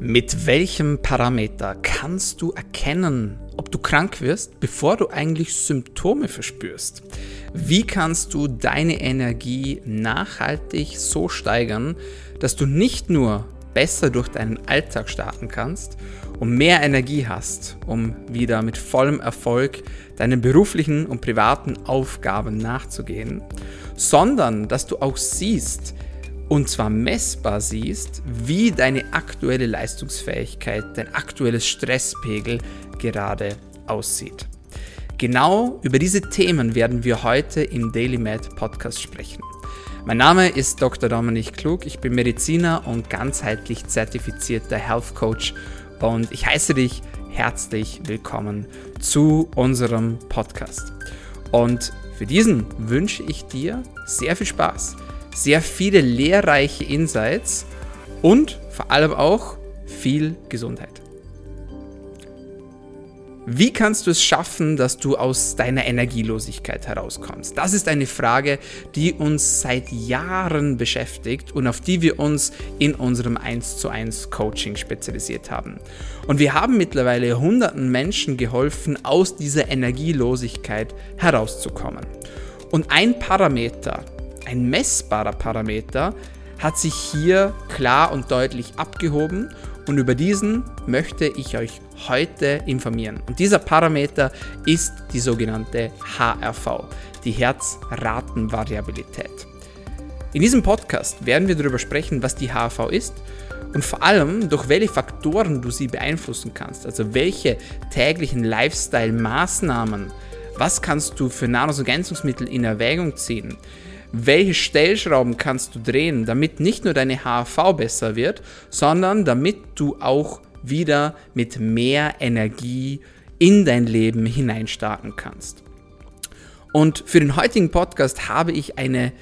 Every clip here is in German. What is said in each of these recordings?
Mit welchem Parameter kannst du erkennen, ob du krank wirst, bevor du eigentlich Symptome verspürst? Wie kannst du deine Energie nachhaltig so steigern, dass du nicht nur besser durch deinen Alltag starten kannst und mehr Energie hast, um wieder mit vollem Erfolg deinen beruflichen und privaten Aufgaben nachzugehen, sondern dass du auch siehst, und zwar messbar siehst, wie deine aktuelle Leistungsfähigkeit, dein aktuelles Stresspegel gerade aussieht. Genau über diese Themen werden wir heute im Daily Med Podcast sprechen. Mein Name ist Dr. Dominik Klug, ich bin Mediziner und ganzheitlich zertifizierter Health Coach und ich heiße dich herzlich willkommen zu unserem Podcast. Und für diesen wünsche ich dir sehr viel Spaß sehr viele lehrreiche Insights und vor allem auch viel Gesundheit. Wie kannst du es schaffen, dass du aus deiner Energielosigkeit herauskommst? Das ist eine Frage, die uns seit Jahren beschäftigt und auf die wir uns in unserem 1 zu 1 Coaching spezialisiert haben. Und wir haben mittlerweile hunderten Menschen geholfen, aus dieser Energielosigkeit herauszukommen. Und ein Parameter, ein messbarer Parameter hat sich hier klar und deutlich abgehoben und über diesen möchte ich euch heute informieren. Und dieser Parameter ist die sogenannte HRV, die Herzratenvariabilität. In diesem Podcast werden wir darüber sprechen, was die HRV ist und vor allem durch welche Faktoren du sie beeinflussen kannst. Also welche täglichen Lifestyle-Maßnahmen, was kannst du für Nahrungsergänzungsmittel in Erwägung ziehen, welche Stellschrauben kannst du drehen, damit nicht nur deine HAV besser wird, sondern damit du auch wieder mit mehr Energie in dein Leben hineinstarten kannst. Und für den heutigen Podcast habe ich eine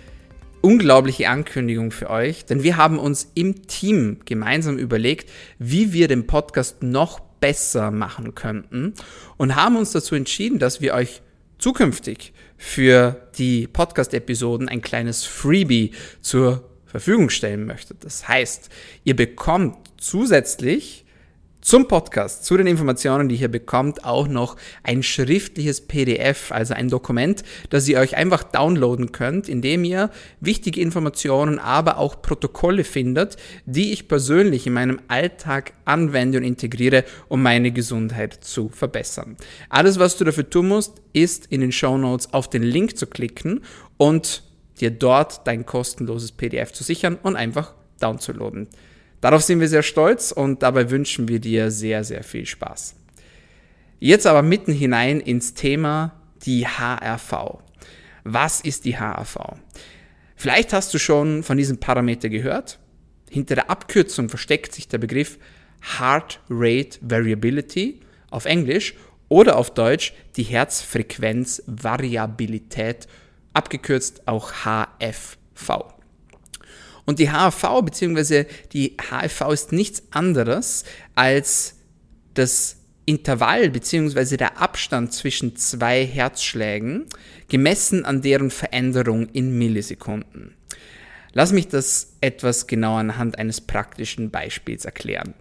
unglaubliche Ankündigung für euch, denn wir haben uns im Team gemeinsam überlegt, wie wir den Podcast noch besser machen könnten und haben uns dazu entschieden, dass wir euch zukünftig für die Podcast-Episoden ein kleines Freebie zur Verfügung stellen möchtet. Das heißt, ihr bekommt zusätzlich zum Podcast, zu den Informationen, die ihr bekommt, auch noch ein schriftliches PDF, also ein Dokument, das ihr euch einfach downloaden könnt, indem ihr wichtige Informationen, aber auch Protokolle findet, die ich persönlich in meinem Alltag anwende und integriere, um meine Gesundheit zu verbessern. Alles, was du dafür tun musst, ist in den Show Notes auf den Link zu klicken und dir dort dein kostenloses PDF zu sichern und einfach downzuladen. Darauf sind wir sehr stolz und dabei wünschen wir dir sehr, sehr viel Spaß. Jetzt aber mitten hinein ins Thema die HRV. Was ist die HRV? Vielleicht hast du schon von diesem Parameter gehört. Hinter der Abkürzung versteckt sich der Begriff Heart Rate Variability auf Englisch oder auf Deutsch die Herzfrequenzvariabilität, abgekürzt auch HFV. Und die HAV bzw. die HFV ist nichts anderes als das Intervall bzw. der Abstand zwischen zwei Herzschlägen, gemessen an deren Veränderung in Millisekunden. Lass mich das etwas genauer anhand eines praktischen Beispiels erklären.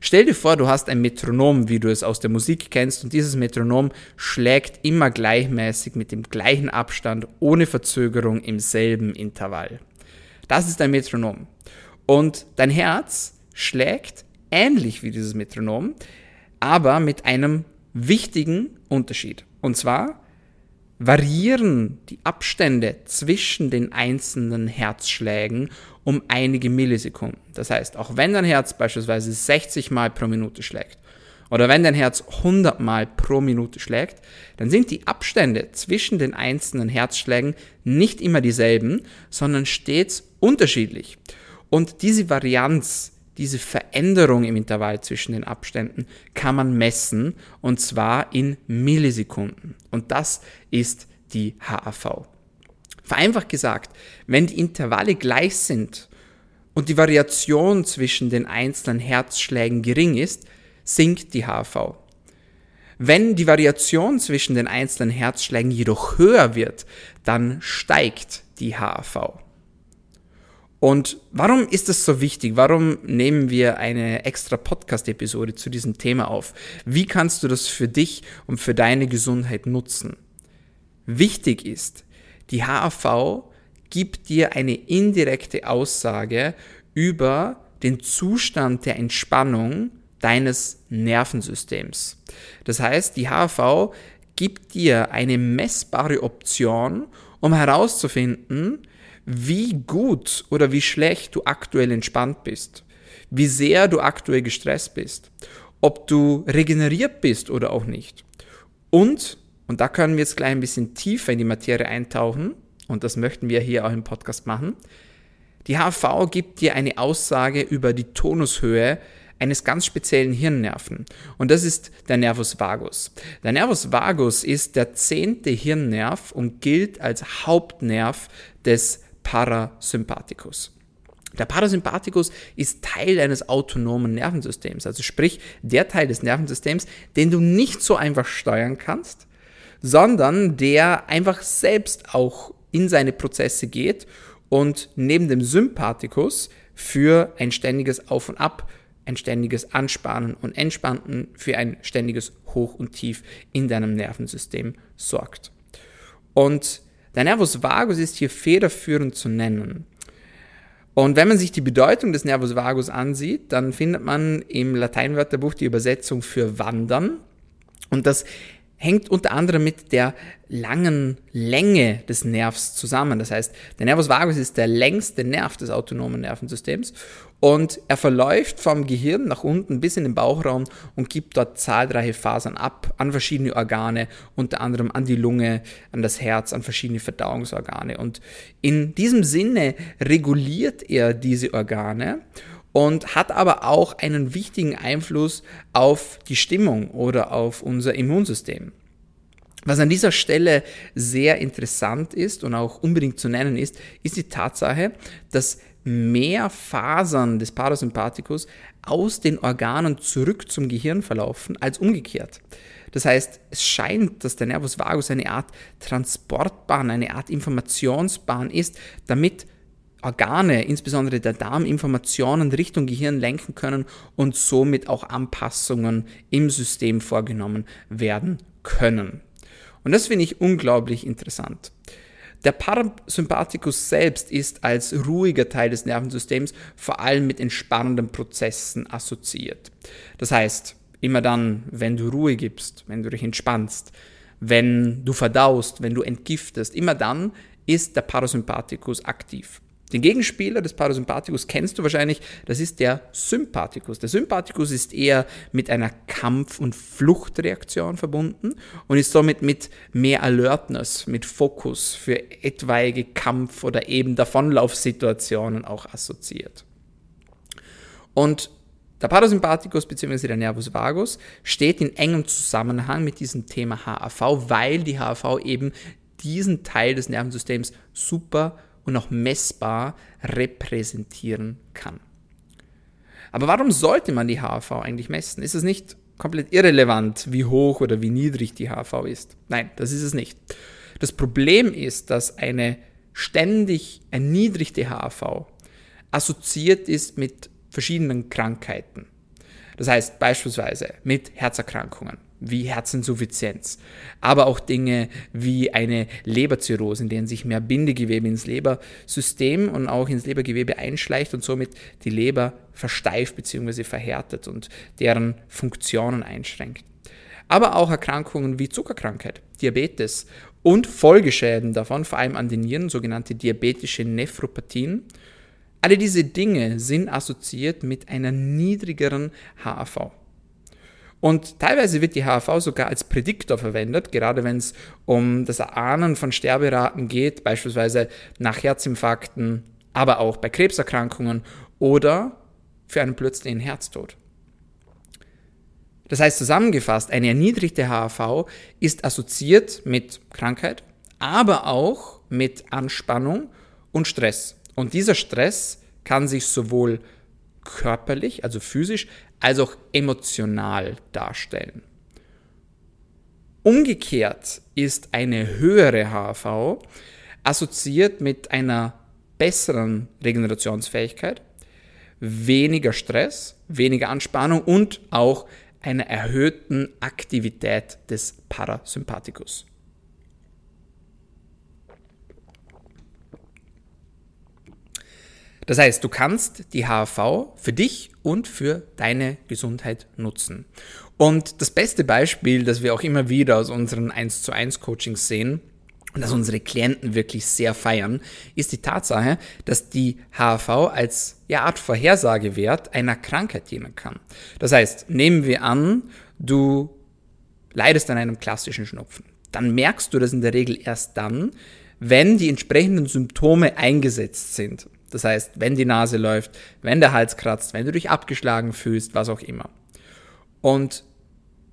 Stell dir vor, du hast ein Metronom, wie du es aus der Musik kennst, und dieses Metronom schlägt immer gleichmäßig mit dem gleichen Abstand ohne Verzögerung im selben Intervall. Das ist ein Metronom. Und dein Herz schlägt ähnlich wie dieses Metronom, aber mit einem wichtigen Unterschied. Und zwar variieren die Abstände zwischen den einzelnen Herzschlägen um einige Millisekunden. Das heißt, auch wenn dein Herz beispielsweise 60 Mal pro Minute schlägt oder wenn dein Herz 100 Mal pro Minute schlägt, dann sind die Abstände zwischen den einzelnen Herzschlägen nicht immer dieselben, sondern stets unterschiedlich. Und diese Varianz, diese Veränderung im Intervall zwischen den Abständen kann man messen und zwar in Millisekunden. Und das ist die HAV. Vereinfacht gesagt, wenn die Intervalle gleich sind und die Variation zwischen den einzelnen Herzschlägen gering ist, sinkt die HV. Wenn die Variation zwischen den einzelnen Herzschlägen jedoch höher wird, dann steigt die HAV. Und warum ist das so wichtig? Warum nehmen wir eine extra Podcast-Episode zu diesem Thema auf? Wie kannst du das für dich und für deine Gesundheit nutzen? Wichtig ist, die HAV gibt dir eine indirekte Aussage über den Zustand der Entspannung deines Nervensystems. Das heißt, die HAV gibt dir eine messbare Option, um herauszufinden, wie gut oder wie schlecht du aktuell entspannt bist, wie sehr du aktuell gestresst bist, ob du regeneriert bist oder auch nicht. Und, und da können wir jetzt gleich ein bisschen tiefer in die Materie eintauchen, und das möchten wir hier auch im Podcast machen, die HV gibt dir eine Aussage über die Tonushöhe eines ganz speziellen Hirnnerven. Und das ist der Nervus vagus. Der Nervus vagus ist der zehnte Hirnnerv und gilt als Hauptnerv des Parasympathikus. Der Parasympathikus ist Teil deines autonomen Nervensystems, also sprich der Teil des Nervensystems, den du nicht so einfach steuern kannst, sondern der einfach selbst auch in seine Prozesse geht und neben dem Sympathikus für ein ständiges Auf und Ab, ein ständiges Anspannen und Entspannen, für ein ständiges Hoch und Tief in deinem Nervensystem sorgt. Und der Nervus vagus ist hier federführend zu nennen. Und wenn man sich die Bedeutung des Nervus vagus ansieht, dann findet man im Lateinwörterbuch die Übersetzung für wandern. Und das hängt unter anderem mit der langen Länge des Nervs zusammen. Das heißt, der Nervus vagus ist der längste Nerv des autonomen Nervensystems und er verläuft vom Gehirn nach unten bis in den Bauchraum und gibt dort zahlreiche Fasern ab an verschiedene Organe, unter anderem an die Lunge, an das Herz, an verschiedene Verdauungsorgane. Und in diesem Sinne reguliert er diese Organe und hat aber auch einen wichtigen Einfluss auf die Stimmung oder auf unser Immunsystem. Was an dieser Stelle sehr interessant ist und auch unbedingt zu nennen ist, ist die Tatsache, dass mehr Fasern des Parasympathikus aus den Organen zurück zum Gehirn verlaufen als umgekehrt. Das heißt, es scheint, dass der Nervus vagus eine Art Transportbahn, eine Art Informationsbahn ist, damit Organe, insbesondere der Darm, Informationen Richtung Gehirn lenken können und somit auch Anpassungen im System vorgenommen werden können. Und das finde ich unglaublich interessant. Der Parasympathikus selbst ist als ruhiger Teil des Nervensystems vor allem mit entspannenden Prozessen assoziiert. Das heißt, immer dann, wenn du Ruhe gibst, wenn du dich entspannst, wenn du verdaust, wenn du entgiftest, immer dann ist der Parasympathikus aktiv. Den Gegenspieler des Parasympathikus kennst du wahrscheinlich, das ist der Sympathikus. Der Sympathikus ist eher mit einer Kampf- und Fluchtreaktion verbunden und ist somit mit mehr Alertness, mit Fokus für etwaige Kampf- oder eben Davonlaufsituationen auch assoziiert. Und der Parasympathikus bzw. der Nervus vagus steht in engem Zusammenhang mit diesem Thema HAV, weil die HAV eben diesen Teil des Nervensystems super und auch messbar repräsentieren kann. Aber warum sollte man die HAV eigentlich messen? Ist es nicht komplett irrelevant, wie hoch oder wie niedrig die HAV ist? Nein, das ist es nicht. Das Problem ist, dass eine ständig erniedrigte HAV assoziiert ist mit verschiedenen Krankheiten. Das heißt beispielsweise mit Herzerkrankungen, wie Herzinsuffizienz, aber auch Dinge wie eine Leberzirrhose, in denen sich mehr Bindegewebe ins Lebersystem und auch ins Lebergewebe einschleicht und somit die Leber versteift bzw. verhärtet und deren Funktionen einschränkt. Aber auch Erkrankungen wie Zuckerkrankheit, Diabetes und Folgeschäden davon, vor allem an den Nieren, sogenannte diabetische Nephropathien. Alle diese Dinge sind assoziiert mit einer niedrigeren HAV. Und teilweise wird die HAV sogar als Prädiktor verwendet, gerade wenn es um das Erahnen von Sterberaten geht, beispielsweise nach Herzinfarkten, aber auch bei Krebserkrankungen oder für einen plötzlichen Herztod. Das heißt zusammengefasst, eine erniedrigte HAV ist assoziiert mit Krankheit, aber auch mit Anspannung und Stress. Und dieser Stress kann sich sowohl körperlich, also physisch, als auch emotional darstellen. Umgekehrt ist eine höhere HV assoziiert mit einer besseren Regenerationsfähigkeit, weniger Stress, weniger Anspannung und auch einer erhöhten Aktivität des Parasympathikus. Das heißt, du kannst die HAV für dich und für deine Gesundheit nutzen. Und das beste Beispiel, das wir auch immer wieder aus unseren 1 zu 1 Coachings sehen, und das unsere Klienten wirklich sehr feiern, ist die Tatsache, dass die HAV als ja, Art Vorhersagewert einer Krankheit dienen kann. Das heißt, nehmen wir an, du leidest an einem klassischen Schnupfen. Dann merkst du das in der Regel erst dann, wenn die entsprechenden Symptome eingesetzt sind. Das heißt, wenn die Nase läuft, wenn der Hals kratzt, wenn du dich abgeschlagen fühlst, was auch immer. Und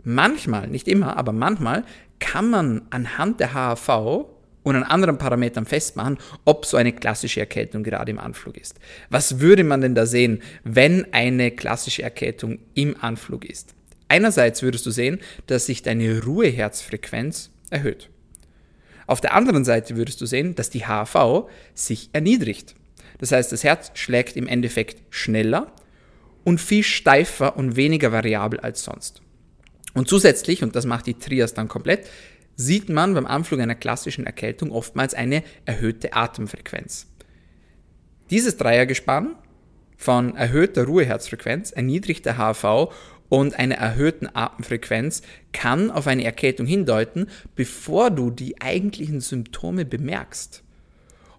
manchmal, nicht immer, aber manchmal kann man anhand der HAV und an anderen Parametern festmachen, ob so eine klassische Erkältung gerade im Anflug ist. Was würde man denn da sehen, wenn eine klassische Erkältung im Anflug ist? Einerseits würdest du sehen, dass sich deine Ruheherzfrequenz erhöht. Auf der anderen Seite würdest du sehen, dass die HAV sich erniedrigt. Das heißt, das Herz schlägt im Endeffekt schneller und viel steifer und weniger variabel als sonst. Und zusätzlich, und das macht die Trias dann komplett, sieht man beim Anflug einer klassischen Erkältung oftmals eine erhöhte Atemfrequenz. Dieses Dreiergespann von erhöhter Ruheherzfrequenz, erniedrigter HV und einer erhöhten Atemfrequenz kann auf eine Erkältung hindeuten, bevor du die eigentlichen Symptome bemerkst.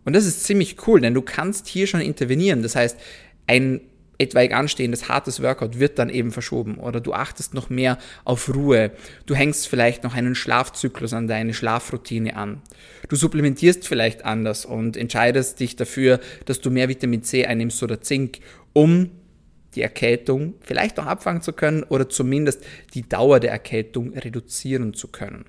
Und das ist ziemlich cool, denn du kannst hier schon intervenieren. Das heißt, ein etwaig anstehendes hartes Workout wird dann eben verschoben oder du achtest noch mehr auf Ruhe. Du hängst vielleicht noch einen Schlafzyklus an deine Schlafroutine an. Du supplementierst vielleicht anders und entscheidest dich dafür, dass du mehr Vitamin C einnimmst oder Zink, um die Erkältung vielleicht noch abfangen zu können oder zumindest die Dauer der Erkältung reduzieren zu können.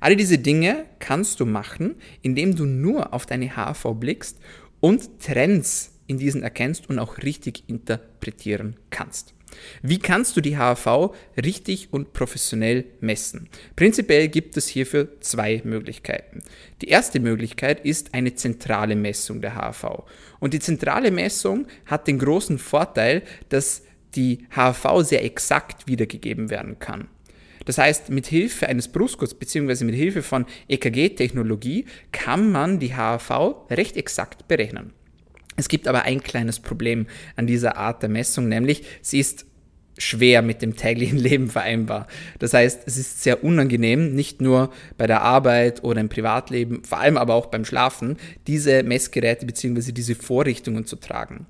Alle diese Dinge kannst du machen, indem du nur auf deine HV blickst und Trends in diesen erkennst und auch richtig interpretieren kannst. Wie kannst du die HAV richtig und professionell messen? Prinzipiell gibt es hierfür zwei Möglichkeiten. Die erste Möglichkeit ist eine zentrale Messung der HAV. Und die zentrale Messung hat den großen Vorteil, dass die HAV sehr exakt wiedergegeben werden kann. Das heißt, mit Hilfe eines Brustkurz bzw. mit Hilfe von EKG-Technologie kann man die HAV recht exakt berechnen. Es gibt aber ein kleines Problem an dieser Art der Messung, nämlich sie ist schwer mit dem täglichen Leben vereinbar. Das heißt, es ist sehr unangenehm, nicht nur bei der Arbeit oder im Privatleben, vor allem aber auch beim Schlafen, diese Messgeräte bzw. diese Vorrichtungen zu tragen.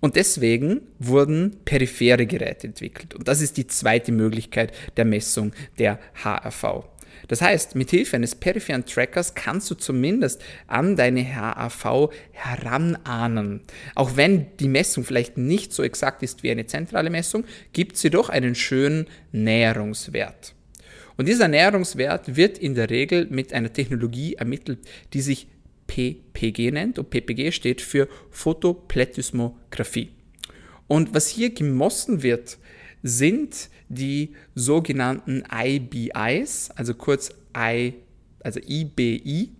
Und deswegen wurden periphere Geräte entwickelt. Und das ist die zweite Möglichkeit der Messung der HRV. Das heißt, mit Hilfe eines peripheren Trackers kannst du zumindest an deine HAV heranahnen. Auch wenn die Messung vielleicht nicht so exakt ist wie eine zentrale Messung, gibt sie doch einen schönen Näherungswert. Und dieser Näherungswert wird in der Regel mit einer Technologie ermittelt, die sich PPG nennt. Und PPG steht für Photoplätismographie. Und was hier gemossen wird, sind die sogenannten IBIs, also kurz I, also IBI.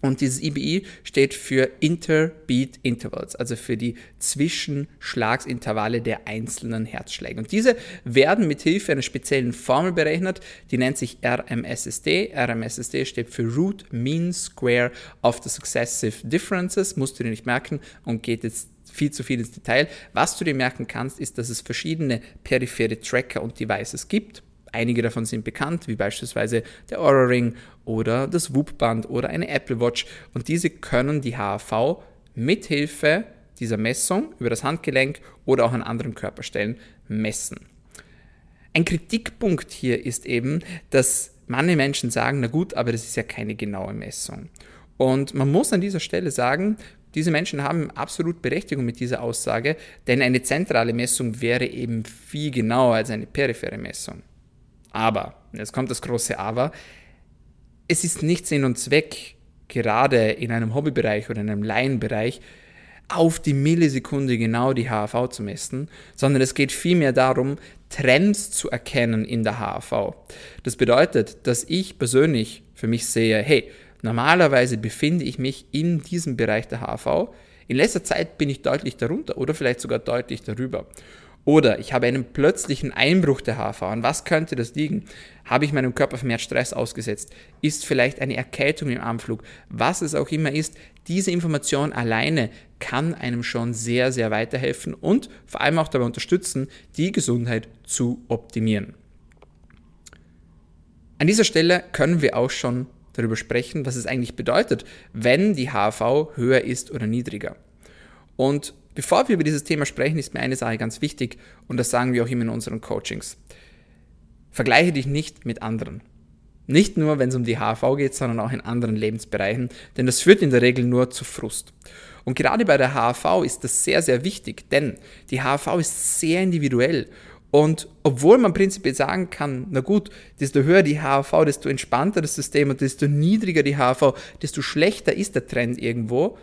Und dieses IBI steht für Interbeat Intervals, also für die Zwischenschlagsintervalle der einzelnen Herzschläge. Und diese werden mit Hilfe einer speziellen Formel berechnet, die nennt sich RMSSD. RMSSD steht für Root Mean Square of the Successive Differences, musst du dir nicht merken und geht jetzt viel zu viel ins Detail. Was du dir merken kannst, ist, dass es verschiedene periphere Tracker und Devices gibt. Einige davon sind bekannt, wie beispielsweise der Aura Ring oder das Whoop-Band oder eine Apple Watch. Und diese können die HAV mithilfe dieser Messung über das Handgelenk oder auch an anderen Körperstellen messen. Ein Kritikpunkt hier ist eben, dass manche Menschen sagen, na gut, aber das ist ja keine genaue Messung. Und man muss an dieser Stelle sagen, diese Menschen haben absolut Berechtigung mit dieser Aussage, denn eine zentrale Messung wäre eben viel genauer als eine periphere Messung. Aber, jetzt kommt das große Aber, es ist nicht Sinn und Zweck, gerade in einem Hobbybereich oder in einem Laienbereich, auf die Millisekunde genau die HAV zu messen, sondern es geht vielmehr darum, Trends zu erkennen in der HAV. Das bedeutet, dass ich persönlich für mich sehe, hey, Normalerweise befinde ich mich in diesem Bereich der HV In letzter Zeit bin ich deutlich darunter oder vielleicht sogar deutlich darüber. Oder ich habe einen plötzlichen Einbruch der HV. An was könnte das liegen? Habe ich meinem Körper vermehrt Stress ausgesetzt? Ist vielleicht eine Erkältung im Anflug? Was es auch immer ist, diese Information alleine kann einem schon sehr, sehr weiterhelfen und vor allem auch dabei unterstützen, die Gesundheit zu optimieren. An dieser Stelle können wir auch schon darüber sprechen, was es eigentlich bedeutet, wenn die HV höher ist oder niedriger. Und bevor wir über dieses Thema sprechen, ist mir eine Sache ganz wichtig und das sagen wir auch immer in unseren Coachings. Vergleiche dich nicht mit anderen. Nicht nur, wenn es um die HV geht, sondern auch in anderen Lebensbereichen, denn das führt in der Regel nur zu Frust. Und gerade bei der HV ist das sehr, sehr wichtig, denn die HV ist sehr individuell und obwohl man prinzipiell sagen kann, na gut, desto höher die HAV, desto entspannter das System und desto niedriger die HAV, desto schlechter ist der Trend irgendwo.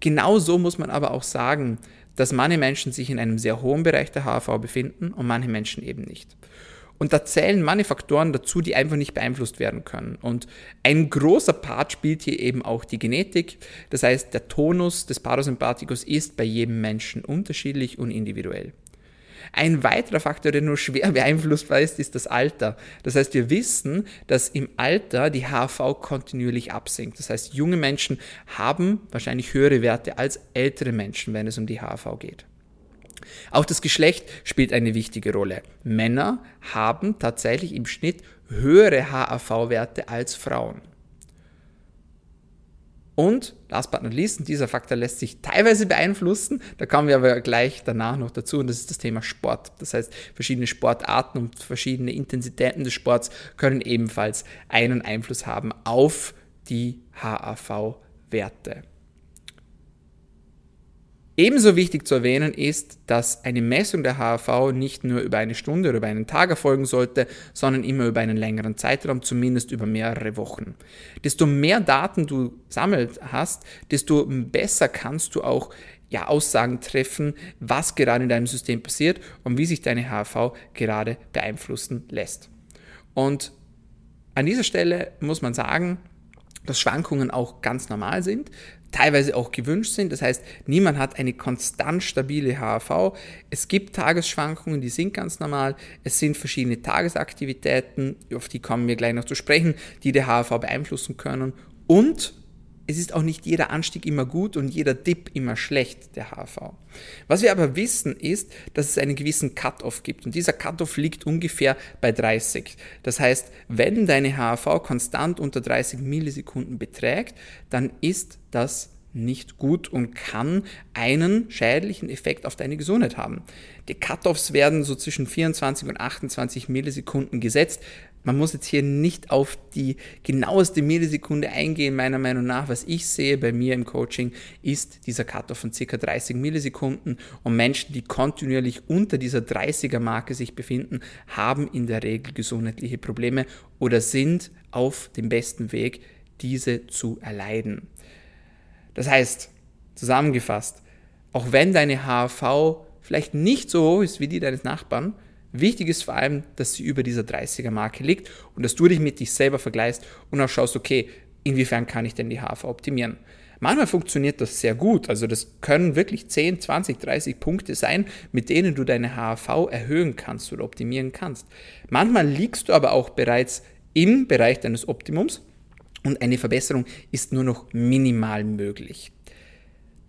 Genauso muss man aber auch sagen, dass manche Menschen sich in einem sehr hohen Bereich der HAV befinden und manche Menschen eben nicht. Und da zählen manche Faktoren dazu, die einfach nicht beeinflusst werden können. Und ein großer Part spielt hier eben auch die Genetik. Das heißt, der Tonus des Parasympathikus ist bei jedem Menschen unterschiedlich und individuell. Ein weiterer Faktor, der nur schwer beeinflussbar ist, ist das Alter. Das heißt, wir wissen, dass im Alter die HV kontinuierlich absinkt. Das heißt, junge Menschen haben wahrscheinlich höhere Werte als ältere Menschen, wenn es um die HV geht. Auch das Geschlecht spielt eine wichtige Rolle. Männer haben tatsächlich im Schnitt höhere HAV-Werte als Frauen. Und last but not least, dieser Faktor lässt sich teilweise beeinflussen, da kommen wir aber gleich danach noch dazu, und das ist das Thema Sport. Das heißt, verschiedene Sportarten und verschiedene Intensitäten des Sports können ebenfalls einen Einfluss haben auf die HAV-Werte. Ebenso wichtig zu erwähnen ist, dass eine Messung der HAV nicht nur über eine Stunde oder über einen Tag erfolgen sollte, sondern immer über einen längeren Zeitraum, zumindest über mehrere Wochen. Desto mehr Daten du sammelt hast, desto besser kannst du auch ja, Aussagen treffen, was gerade in deinem System passiert und wie sich deine HAV gerade beeinflussen lässt. Und an dieser Stelle muss man sagen, dass Schwankungen auch ganz normal sind teilweise auch gewünscht sind. Das heißt, niemand hat eine konstant stabile HAV. Es gibt Tagesschwankungen, die sind ganz normal. Es sind verschiedene Tagesaktivitäten, auf die kommen wir gleich noch zu sprechen, die der HAV beeinflussen können. Und es ist auch nicht jeder Anstieg immer gut und jeder Dip immer schlecht, der HV. Was wir aber wissen ist, dass es einen gewissen Cut-off gibt und dieser Cut-off liegt ungefähr bei 30. Das heißt, wenn deine HV konstant unter 30 Millisekunden beträgt, dann ist das nicht gut und kann einen schädlichen Effekt auf deine Gesundheit haben. Die Cut-offs werden so zwischen 24 und 28 Millisekunden gesetzt. Man muss jetzt hier nicht auf die genaueste Millisekunde eingehen, meiner Meinung nach. Was ich sehe bei mir im Coaching ist dieser Cut-off von circa 30 Millisekunden und Menschen, die kontinuierlich unter dieser 30er Marke sich befinden, haben in der Regel gesundheitliche Probleme oder sind auf dem besten Weg, diese zu erleiden. Das heißt, zusammengefasst, auch wenn deine HAV vielleicht nicht so hoch ist wie die deines Nachbarn, Wichtig ist vor allem, dass sie über dieser 30er Marke liegt und dass du dich mit dich selber vergleichst und auch schaust, okay, inwiefern kann ich denn die HV optimieren? Manchmal funktioniert das sehr gut, also das können wirklich 10, 20, 30 Punkte sein, mit denen du deine HAV erhöhen kannst oder optimieren kannst. Manchmal liegst du aber auch bereits im Bereich deines Optimums und eine Verbesserung ist nur noch minimal möglich.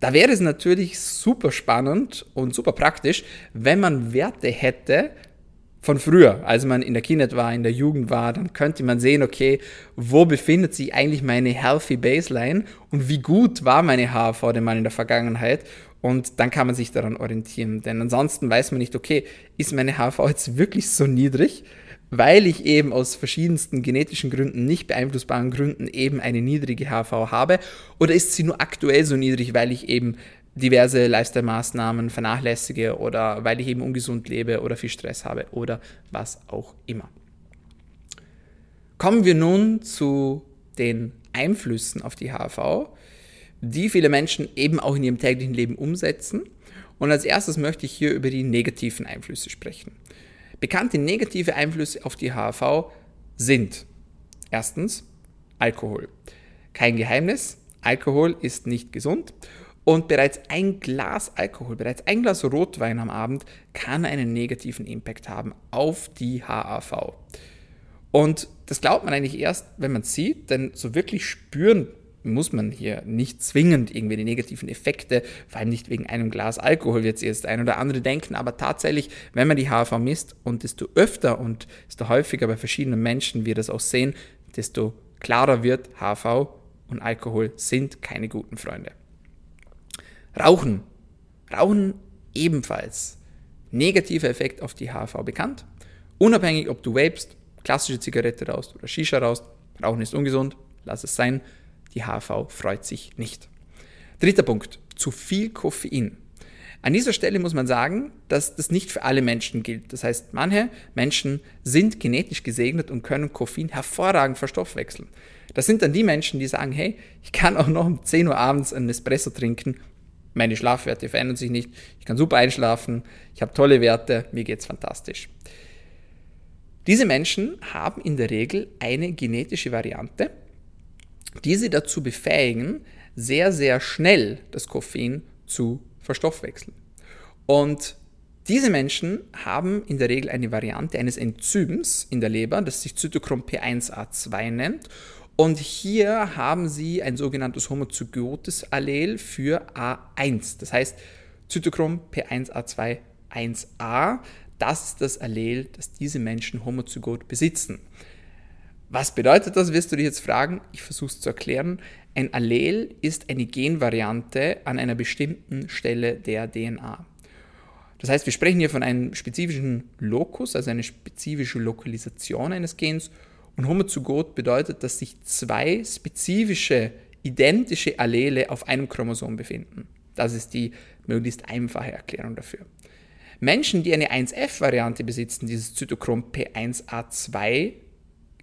Da wäre es natürlich super spannend und super praktisch, wenn man Werte hätte, von früher, als man in der Kindheit war, in der Jugend war, dann könnte man sehen, okay, wo befindet sich eigentlich meine healthy Baseline und wie gut war meine HAV denn mal in der Vergangenheit und dann kann man sich daran orientieren, denn ansonsten weiß man nicht, okay, ist meine HAV jetzt wirklich so niedrig, weil ich eben aus verschiedensten genetischen Gründen, nicht beeinflussbaren Gründen eben eine niedrige HV habe? Oder ist sie nur aktuell so niedrig, weil ich eben diverse Lifestyle-Maßnahmen vernachlässige oder weil ich eben ungesund lebe oder viel Stress habe oder was auch immer. Kommen wir nun zu den Einflüssen auf die HV, die viele Menschen eben auch in ihrem täglichen Leben umsetzen. Und als erstes möchte ich hier über die negativen Einflüsse sprechen. Bekannte negative Einflüsse auf die HV sind erstens Alkohol. Kein Geheimnis, Alkohol ist nicht gesund Und bereits ein Glas Alkohol, bereits ein Glas Rotwein am Abend kann einen negativen Impact haben auf die HAV. Und das glaubt man eigentlich erst, wenn man es sieht, denn so wirklich spüren muss man hier nicht zwingend irgendwie die negativen Effekte, vor allem nicht wegen einem Glas Alkohol, wird jetzt ein oder andere denken, aber tatsächlich, wenn man die HAV misst und desto öfter und desto häufiger bei verschiedenen Menschen wir das auch sehen, desto klarer wird, HAV und Alkohol sind keine guten Freunde. Rauchen. Rauchen ebenfalls. Negativer Effekt auf die HAV bekannt. Unabhängig, ob du vapest, klassische Zigarette rauchst oder Shisha rauchst, Rauchen ist ungesund, lass es sein. Die HV freut sich nicht. Dritter Punkt, zu viel Koffein. An dieser Stelle muss man sagen, dass das nicht für alle Menschen gilt. Das heißt, manche Menschen sind genetisch gesegnet und können Koffein hervorragend verstoffwechseln. Das sind dann die Menschen, die sagen, hey, ich kann auch noch um 10 Uhr abends einen Espresso trinken, meine Schlafwerte verändern sich nicht, ich kann super einschlafen, ich habe tolle Werte, mir geht es fantastisch. Diese Menschen haben in der Regel eine genetische Variante, die sie dazu befähigen, sehr, sehr schnell das Koffein zu verstoffwechseln. Und diese Menschen haben in der Regel eine Variante eines Enzyms in der Leber, das sich Zytochrom P1A2 nennt. Und hier haben sie ein sogenanntes homozygotes Allel für A1. Das heißt, Zytochrom P1A2 1a, das ist das Allel, das diese Menschen homozygot besitzen. Was bedeutet das, wirst du dich jetzt fragen? Ich versuche es zu erklären. Ein Allel ist eine Genvariante an einer bestimmten Stelle der DNA. Das heißt, wir sprechen hier von einem spezifischen Lokus, also eine spezifische Lokalisation eines Gens. Und homozygot bedeutet, dass sich zwei spezifische, identische Allele auf einem Chromosom befinden. Das ist die möglichst einfache Erklärung dafür. Menschen, die eine 1F-Variante besitzen, dieses Zytochrom P1A2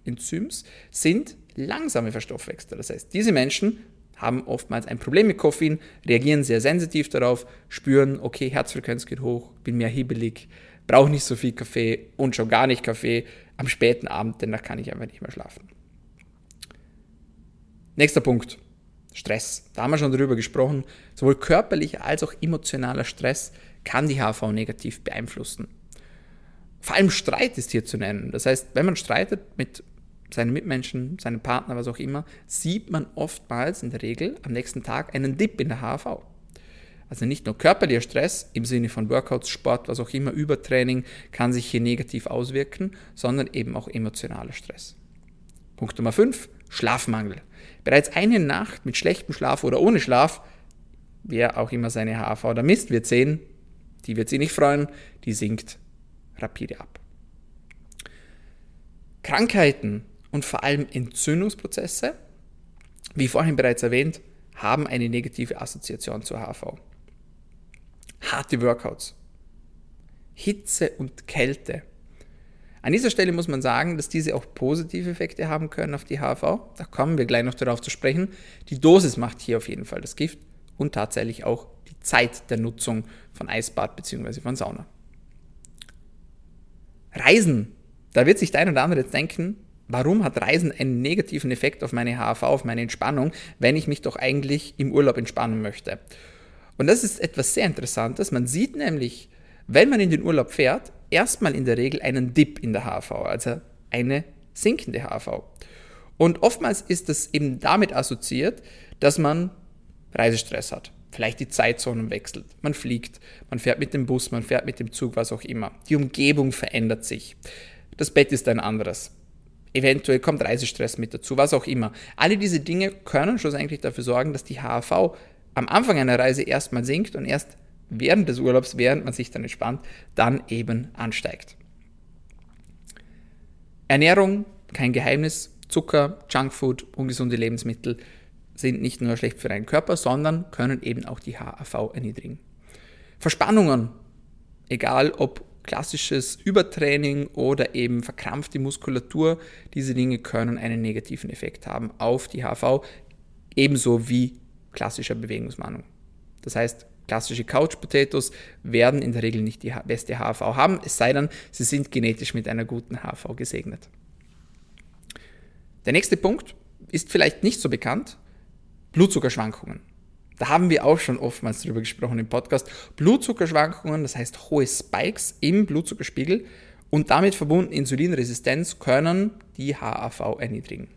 Enzyms, sind langsame Verstoffwechsler. Das heißt, diese Menschen haben oftmals ein Problem mit Koffein, reagieren sehr sensitiv darauf, spüren, okay, Herzfrequenz geht hoch, bin mehr hibbelig, brauche nicht so viel Kaffee und schon gar nicht Kaffee am späten Abend, denn da kann ich einfach nicht mehr schlafen. Nächster Punkt. Stress. Da haben wir schon drüber gesprochen. Sowohl körperlicher als auch emotionaler Stress kann die HV negativ beeinflussen. Vor allem Streit ist hier zu nennen. Das heißt, wenn man streitet mit seinen Mitmenschen, seinem Partner, was auch immer, sieht man oftmals in der Regel am nächsten Tag einen Dip in der HV. Also nicht nur körperlicher Stress im Sinne von Workouts, Sport, was auch immer, Übertraining kann sich hier negativ auswirken, sondern eben auch emotionaler Stress. Punkt Nummer 5, Schlafmangel. Bereits eine Nacht mit schlechtem Schlaf oder ohne Schlaf, wer auch immer seine HV da misst, wird sehen, die wird sie nicht freuen, die sinkt rapide ab. Krankheiten und vor allem Entzündungsprozesse, wie vorhin bereits erwähnt, haben eine negative Assoziation zur HV. Harte Workouts, Hitze und Kälte. An dieser Stelle muss man sagen, dass diese auch positive Effekte haben können auf die HV. Da kommen wir gleich noch darauf zu sprechen. Die Dosis macht hier auf jeden Fall das Gift und tatsächlich auch die Zeit der Nutzung von Eisbad bzw. von Sauna. Reisen. Da wird sich der ein oder andere jetzt denken, warum hat Reisen einen negativen Effekt auf meine HAV, auf meine Entspannung, wenn ich mich doch eigentlich im Urlaub entspannen möchte? Und das ist etwas sehr Interessantes. Man sieht nämlich, wenn man in den Urlaub fährt, erstmal in der Regel einen Dip in der HAV, also eine sinkende HAV. Und oftmals ist das eben damit assoziiert, dass man Reisestress hat vielleicht die Zeitzonen wechselt. Man fliegt, man fährt mit dem Bus, man fährt mit dem Zug, was auch immer. Die Umgebung verändert sich. Das Bett ist ein anderes. Eventuell kommt Reisestress mit dazu, was auch immer. Alle diese Dinge können schlussendlich dafür sorgen, dass die HAV am Anfang einer Reise erstmal sinkt und erst während des Urlaubs, während man sich dann entspannt, dann eben ansteigt. Ernährung, kein Geheimnis. Zucker, Junkfood, ungesunde Lebensmittel sind nicht nur schlecht für deinen Körper, sondern können eben auch die HAV erniedrigen. Verspannungen, egal ob klassisches Übertraining oder eben verkrampfte Muskulatur, diese Dinge können einen negativen Effekt haben auf die HV, ebenso wie klassischer Bewegungsmannung. Das heißt, klassische Couch Potatoes werden in der Regel nicht die beste HV haben, es sei denn, sie sind genetisch mit einer guten HV gesegnet. Der nächste Punkt ist vielleicht nicht so bekannt, Blutzuckerschwankungen. Da haben wir auch schon oftmals darüber gesprochen im Podcast. Blutzuckerschwankungen, das heißt hohe Spikes im Blutzuckerspiegel und damit verbunden Insulinresistenz können die HAV erniedrigen.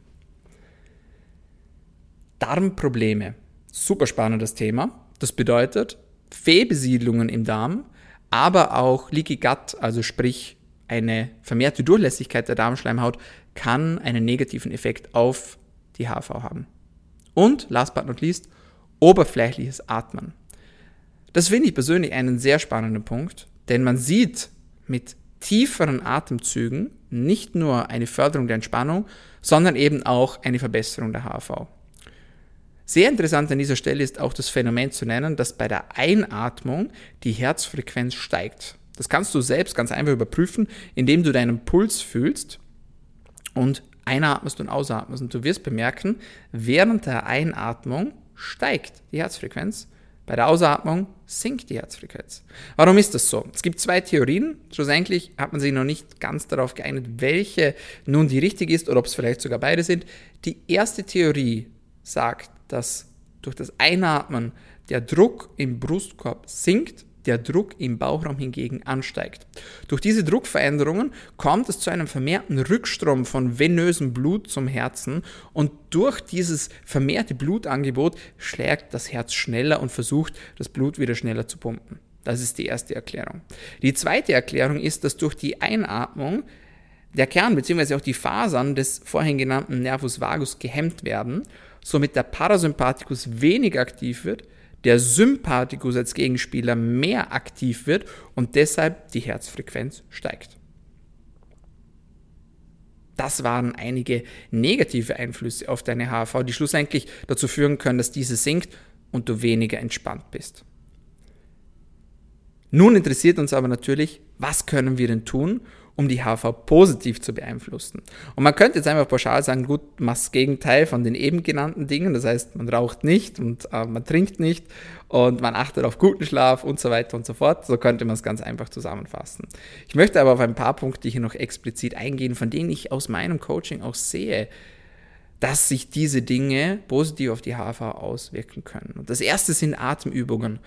Darmprobleme. Super spannendes Thema. Das bedeutet Fehlbesiedlungen im Darm, aber auch Leaky Gut, also sprich eine vermehrte Durchlässigkeit der Darmschleimhaut, kann einen negativen Effekt auf die HAV haben. Und last but not least, oberflächliches Atmen. Das finde ich persönlich einen sehr spannenden Punkt, denn man sieht mit tieferen Atemzügen nicht nur eine Förderung der Entspannung, sondern eben auch eine Verbesserung der HAV. Sehr interessant an dieser Stelle ist auch das Phänomen zu nennen, dass bei der Einatmung die Herzfrequenz steigt. Das kannst du selbst ganz einfach überprüfen, indem du deinen Puls fühlst und einatmest und ausatmest. Und du wirst bemerken, während der Einatmung steigt die Herzfrequenz, bei der Ausatmung sinkt die Herzfrequenz. Warum ist das so? Es gibt zwei Theorien. Schlussendlich hat man sich noch nicht ganz darauf geeinigt, welche nun die richtige ist oder ob es vielleicht sogar beide sind. Die erste Theorie sagt, dass durch das Einatmen der Druck im Brustkorb sinkt der Druck im Bauchraum hingegen ansteigt. Durch diese Druckveränderungen kommt es zu einem vermehrten Rückstrom von venösem Blut zum Herzen und durch dieses vermehrte Blutangebot schlägt das Herz schneller und versucht, das Blut wieder schneller zu pumpen. Das ist die erste Erklärung. Die zweite Erklärung ist, dass durch die Einatmung der Kern bzw. auch die Fasern des vorhin genannten Nervus vagus gehemmt werden, somit der Parasympathikus weniger aktiv wird, der Sympathikus als Gegenspieler mehr aktiv wird und deshalb die Herzfrequenz steigt. Das waren einige negative Einflüsse auf deine HRV, die schlussendlich dazu führen können, dass diese sinkt und du weniger entspannt bist. Nun interessiert uns aber natürlich, was können wir denn tun, um die HV positiv zu beeinflussen. Und man könnte jetzt einfach pauschal sagen, gut, mach das Gegenteil von den eben genannten Dingen. Das heißt, man raucht nicht und äh, man trinkt nicht und man achtet auf guten Schlaf und so weiter und so fort. So könnte man es ganz einfach zusammenfassen. Ich möchte aber auf ein paar Punkte hier noch explizit eingehen, von denen ich aus meinem Coaching auch sehe, dass sich diese Dinge positiv auf die HV auswirken können. Und das erste sind Atemübungen.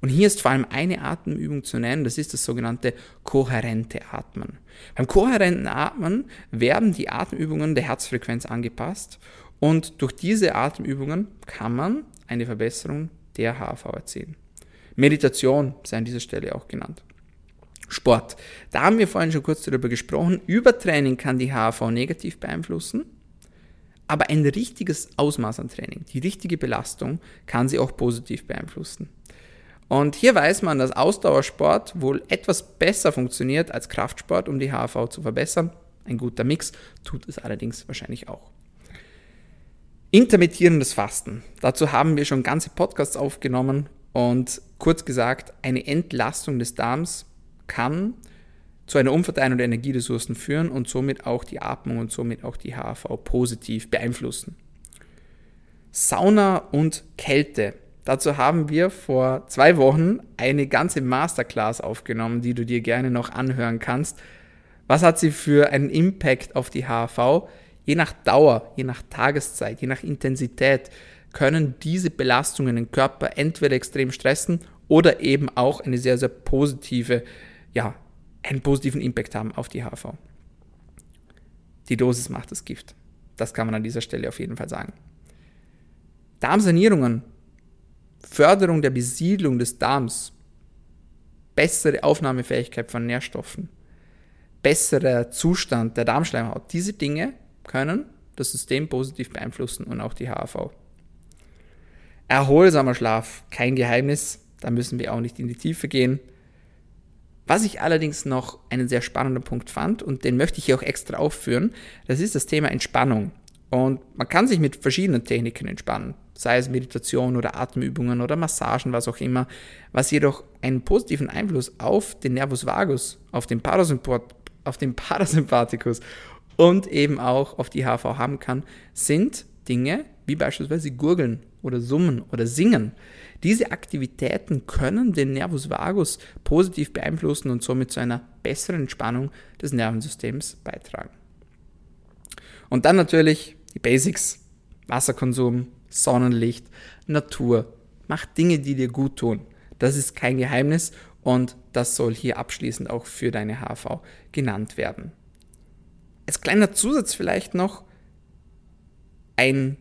Und hier ist vor allem eine Atemübung zu nennen, das ist das sogenannte kohärente Atmen. Beim kohärenten Atmen werden die Atemübungen der Herzfrequenz angepasst und durch diese Atemübungen kann man eine Verbesserung der HV erzielen. Meditation sei an dieser Stelle auch genannt. Sport. Da haben wir vorhin schon kurz darüber gesprochen. Übertraining kann die HV negativ beeinflussen. Aber ein richtiges Ausmaß an Training, die richtige Belastung, kann sie auch positiv beeinflussen. Und hier weiß man, dass Ausdauersport wohl etwas besser funktioniert als Kraftsport, um die HAV zu verbessern. Ein guter Mix tut es allerdings wahrscheinlich auch. Intermittierendes Fasten. Dazu haben wir schon ganze Podcasts aufgenommen und kurz gesagt, eine Entlastung des Darms kann zu einer Umverteilung der Energieressourcen führen und somit auch die Atmung und somit auch die HAV positiv beeinflussen. Sauna und Kälte. Dazu haben wir vor zwei Wochen eine ganze Masterclass aufgenommen, die du dir gerne noch anhören kannst. Was hat sie für einen Impact auf die HAV? Je nach Dauer, je nach Tageszeit, je nach Intensität können diese Belastungen den Körper entweder extrem stressen oder eben auch eine sehr, sehr positive ja, einen positiven Impact haben auf die HV. Die Dosis macht das Gift. Das kann man an dieser Stelle auf jeden Fall sagen. Darmsanierungen, Förderung der Besiedlung des Darms, bessere Aufnahmefähigkeit von Nährstoffen, besserer Zustand der Darmschleimhaut, diese Dinge können das System positiv beeinflussen und auch die HAV. Erholsamer Schlaf, kein Geheimnis, da müssen wir auch nicht in die Tiefe gehen. Was ich allerdings noch einen sehr spannenden Punkt fand und den möchte ich hier auch extra aufführen, das ist das Thema Entspannung. Und man kann sich mit verschiedenen Techniken entspannen, sei es Meditation oder Atemübungen oder Massagen, was auch immer, was jedoch einen positiven Einfluss auf den Nervus vagus, auf den, auf den Parasympathikus und eben auch auf die HV haben kann, sind Dinge wie beispielsweise Gurgeln oder Summen oder Singen. Diese Aktivitäten können den Nervus vagus positiv beeinflussen und somit zu einer besseren Entspannung des Nervensystems beitragen. Und dann natürlich die Basics, Wasserkonsum, Sonnenlicht, Natur, mach Dinge, die dir gut tun. Das ist kein Geheimnis und das soll hier abschließend auch für deine HV genannt werden. Als kleiner Zusatz vielleicht noch ein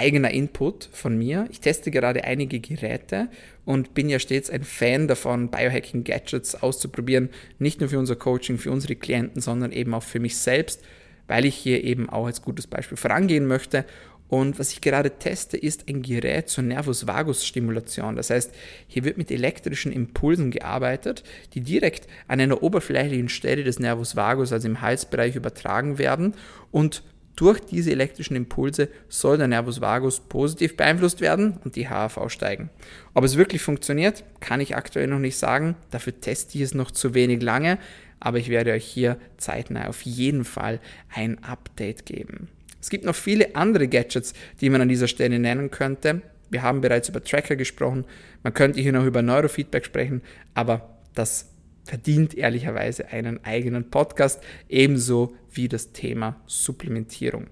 eigener Input von mir. Ich teste gerade einige Geräte und bin ja stets ein Fan davon, Biohacking-Gadgets auszuprobieren. Nicht nur für unser Coaching, für unsere Klienten, sondern eben auch für mich selbst, weil ich hier eben auch als gutes Beispiel vorangehen möchte. Und was ich gerade teste, ist ein Gerät zur Nervus Vagus Stimulation. Das heißt, hier wird mit elektrischen Impulsen gearbeitet, die direkt an einer oberflächlichen Stelle des Nervus Vagus, also im Halsbereich, übertragen werden und durch diese elektrischen Impulse soll der Nervus vagus positiv beeinflusst werden und die HAV steigen. Ob es wirklich funktioniert, kann ich aktuell noch nicht sagen. Dafür teste ich es noch zu wenig lange, aber ich werde euch hier zeitnah auf jeden Fall ein Update geben. Es gibt noch viele andere Gadgets, die man an dieser Stelle nennen könnte. Wir haben bereits über Tracker gesprochen. Man könnte hier noch über Neurofeedback sprechen, aber das verdient ehrlicherweise einen eigenen Podcast, ebenso wie das Thema Supplementierung.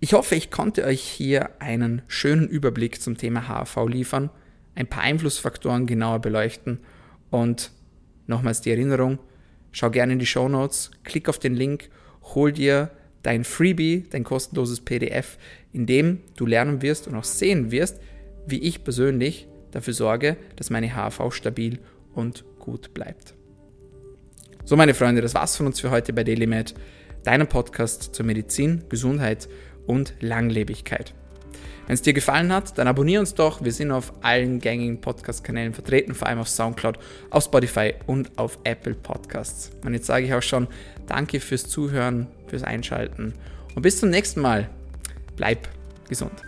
Ich hoffe, ich konnte euch hier einen schönen Überblick zum Thema HAV liefern, ein paar Einflussfaktoren genauer beleuchten und nochmals die Erinnerung, schau gerne in die Show Notes, klick auf den Link, hol dir dein Freebie, dein kostenloses PDF, in dem du lernen wirst und auch sehen wirst, wie ich persönlich dafür sorge, dass meine HAV stabil und gut bleibt. So, meine Freunde, das war's von uns für heute bei DailyMed, deinem Podcast zur Medizin, Gesundheit und Langlebigkeit. Wenn es dir gefallen hat, dann abonniere uns doch. Wir sind auf allen gängigen Podcast-Kanälen vertreten, vor allem auf Soundcloud, auf Spotify und auf Apple Podcasts. Und jetzt sage ich auch schon Danke fürs Zuhören, fürs Einschalten und bis zum nächsten Mal. Bleib gesund.